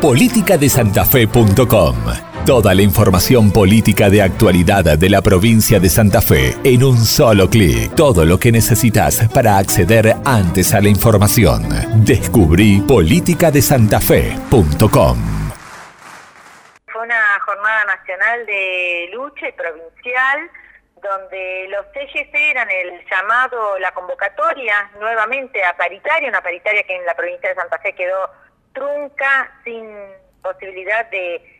politicadesantafe.com. Toda la información política de actualidad de la provincia de Santa Fe en un solo clic. Todo lo que necesitas para acceder antes a la información. Descubrí politicadesantafe.com. Fue una jornada nacional de lucha y provincial donde los ejes eran el llamado, la convocatoria nuevamente a paritaria, una paritaria que en la provincia de Santa Fe quedó trunca, sin posibilidad de,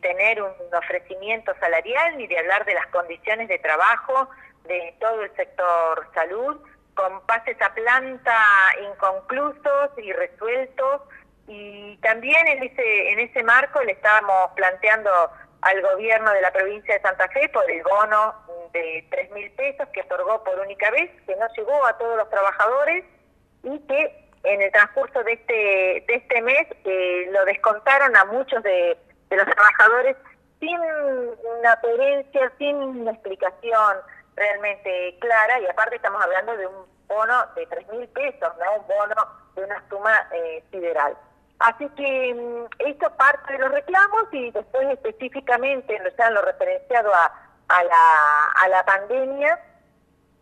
tener un ofrecimiento salarial ni de hablar de las condiciones de trabajo de todo el sector salud, con pases a planta inconclusos y resueltos. Y también en ese, en ese marco le estábamos planteando al gobierno de la provincia de Santa Fe por el bono de tres mil pesos que otorgó por única vez, que no llegó a todos los trabajadores y que en el transcurso de este, de este mes eh, lo descontaron a muchos de, los trabajadores sin una coherencia, sin una explicación realmente clara y aparte estamos hablando de un bono de tres mil pesos, no un bono de una suma eh, sideral. Así que mm, esto parte de los reclamos y después específicamente, ya lo referenciado a, a, la, a la pandemia,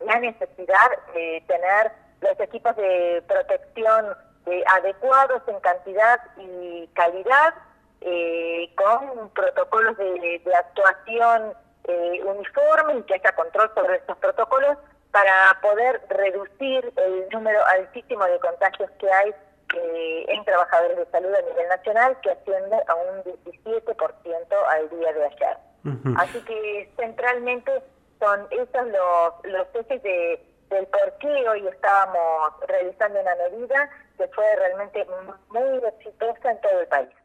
la necesidad de tener los equipos de protección eh, adecuados en cantidad y calidad, eh, con protocolos de, actuación eh, uniformes y que haya control sobre estos protocolos para poder reducir el número altísimo de contagios que hay eh, en trabajadores de salud a nivel nacional, que asciende a un 17% al día de ayer. Así que centralmente son esos los, los ejes de, del por qué hoy estábamos realizando una medida que fue realmente muy exitosa en todo el país.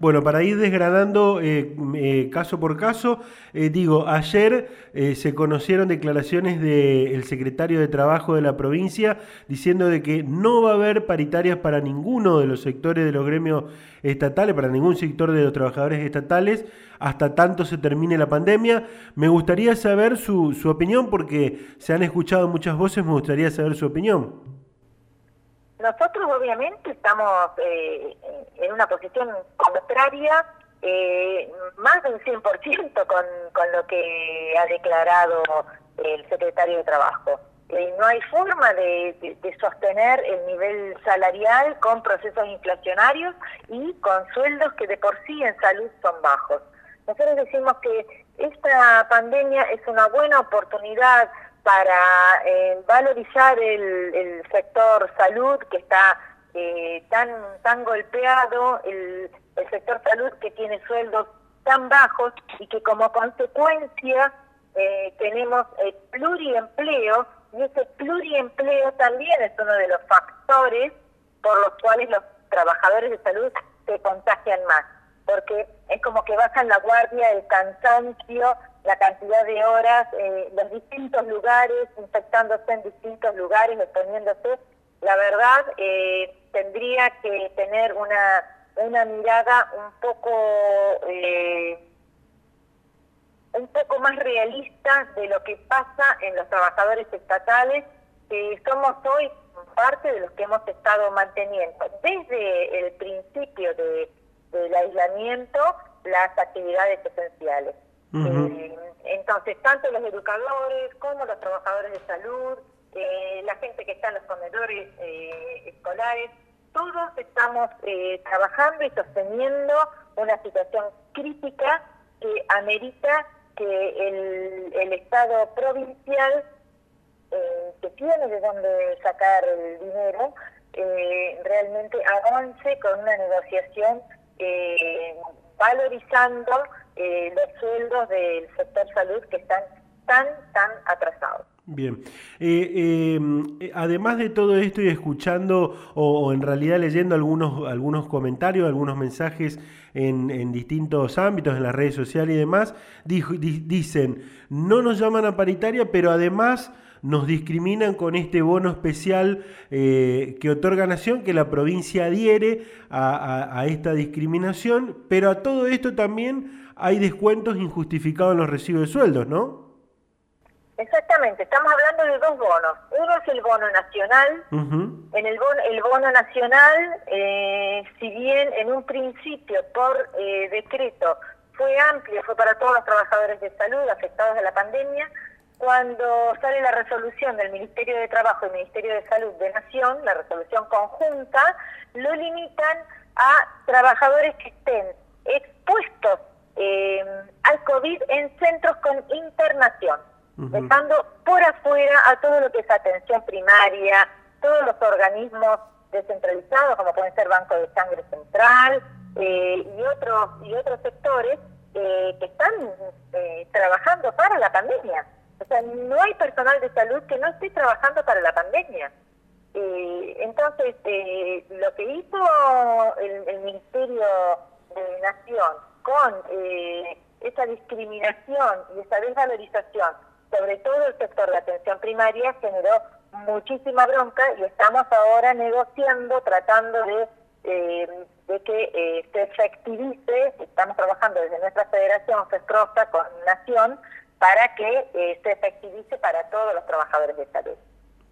Bueno, para ir desgranando eh, eh, caso por caso, eh, digo, ayer se conocieron declaraciones del secretario de Trabajo de la provincia diciendo de que no va a haber paritarias para ninguno de los sectores de los gremios estatales, para ningún sector de los trabajadores estatales, hasta tanto se termine la pandemia. Me gustaría saber su, su opinión porque se han escuchado muchas voces, me gustaría saber su opinión. Nosotros obviamente estamos eh, en una posición contraria, eh, más de un 100% con, con lo que ha declarado el secretario de Trabajo. Eh, no hay forma de, sostener el nivel salarial con procesos inflacionarios y con sueldos que de por sí en salud son bajos. Nosotros decimos que esta pandemia es una buena oportunidad para eh, valorizar el, sector salud que está eh, tan tan golpeado, el, sector salud que tiene sueldos tan bajos y que como consecuencia eh, tenemos el pluriempleo y ese pluriempleo también es uno de los factores por los cuales los trabajadores de salud se contagian más, porque es como que bajan la guardia, el cansancio, la cantidad de horas, eh, los distintos lugares, infectándose en distintos lugares, exponiéndose, la verdad eh, tendría que tener una, una mirada un poco eh, un poco más realista de lo que pasa en los trabajadores estatales, que somos hoy parte de los que hemos estado manteniendo. Desde el principio de, del aislamiento las actividades esenciales. Eh, entonces, tanto los educadores como los trabajadores de salud, eh, la gente que está en los comedores eh, escolares, todos estamos trabajando y sosteniendo una situación crítica que amerita que el, el Estado provincial, que tiene de dónde sacar el dinero, realmente avance con una negociación valorizando eh, los sueldos del sector salud que están tan, tan atrasados. Bien. Eh, eh, además de todo esto y escuchando o, en realidad leyendo algunos, algunos comentarios, algunos mensajes en, en, distintos ámbitos, en las redes sociales y demás, dicen, no nos llaman a paritaria, pero además nos discriminan con este bono especial eh, que otorga Nación, que la provincia adhiere a, esta discriminación, pero a todo esto también hay descuentos injustificados en los recibos de sueldos, ¿no? Exactamente, estamos hablando de dos bonos. Uno es el bono nacional. En el bono, el bono nacional, eh, si bien en un principio por eh, decreto fue amplio, fue para todos los trabajadores de salud afectados de la pandemia, cuando sale la resolución del Ministerio de Trabajo y Ministerio de Salud de Nación, la resolución conjunta, lo limitan a trabajadores que estén expuestos eh, al COVID en centros con internación dejando por afuera a todo lo que es atención primaria, todos los organismos descentralizados, como pueden ser Banco de Sangre Central eh, y otros y otros sectores eh, que están eh, trabajando para la pandemia. O sea, no hay personal de salud que no esté trabajando para la pandemia. entonces, lo que hizo el, el, Ministerio de Nación con esa discriminación y esa desvalorización sobre todo el sector de atención primaria, generó muchísima bronca y estamos ahora negociando, tratando de, eh, de que eh, se efectivice, estamos trabajando desde nuestra federación, FESCROSA, con Nación, para que eh, se efectivice para todos los trabajadores de salud.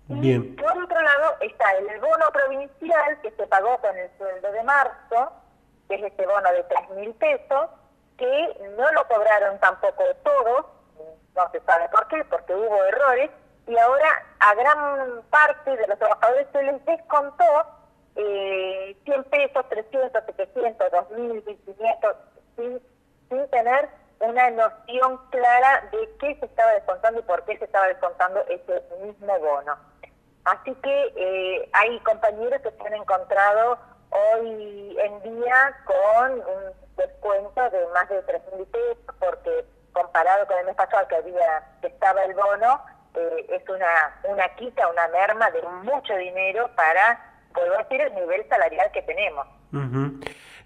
Bien. por otro lado está el bono provincial que se pagó con el sueldo de marzo, que es este bono de 3 mil pesos, que no lo cobraron tampoco todos, no se sabe por qué, porque hubo errores, y ahora a gran parte de los trabajadores se les descontó eh, 100 pesos, 300, 700, 2.000, 1.500, sin, sin tener una noción clara de qué se estaba descontando y por qué se estaba descontando ese mismo bono. Así que eh, hay compañeros que se han encontrado hoy en día con un descuento de más de 3.000 pesos porque comparado con el mes pasado que había que estaba el bono, eh, es una, una quita, una merma de mucho dinero para, volver a decir, el nivel salarial que tenemos.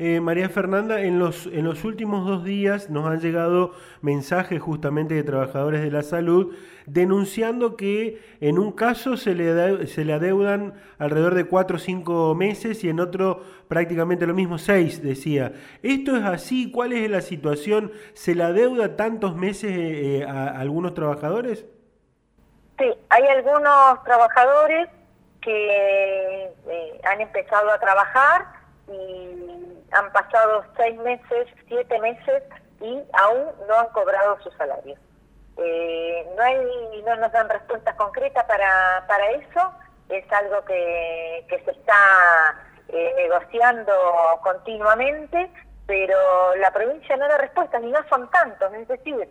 Eh, María Fernanda, en los, en los últimos dos días nos han llegado mensajes justamente de trabajadores de la salud denunciando que en un caso se le, se le adeudan alrededor de cuatro o cinco meses y en otro prácticamente lo mismo, seis, decía. ¿Esto es así? ¿Cuál es la situación? ¿Se le adeuda tantos meses eh, a, algunos trabajadores? Sí, hay algunos trabajadores que eh, han empezado a trabajar y han pasado seis meses, siete meses y aún no han cobrado su salario. Eh, no hay, no nos dan respuestas concretas para, para eso, es algo que, que se está eh, negociando continuamente, pero la provincia no da respuestas y no son tantos, es decir,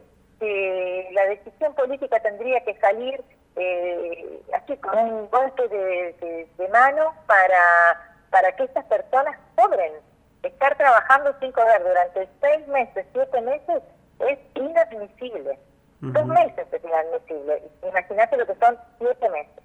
la decisión política tendría que salir eh, así con un golpe de mano para para que estas personas cobren. Estar trabajando sin cobrar durante seis meses, siete meses, es inadmisible. Dos meses es inadmisible. Imagínate lo que son siete meses.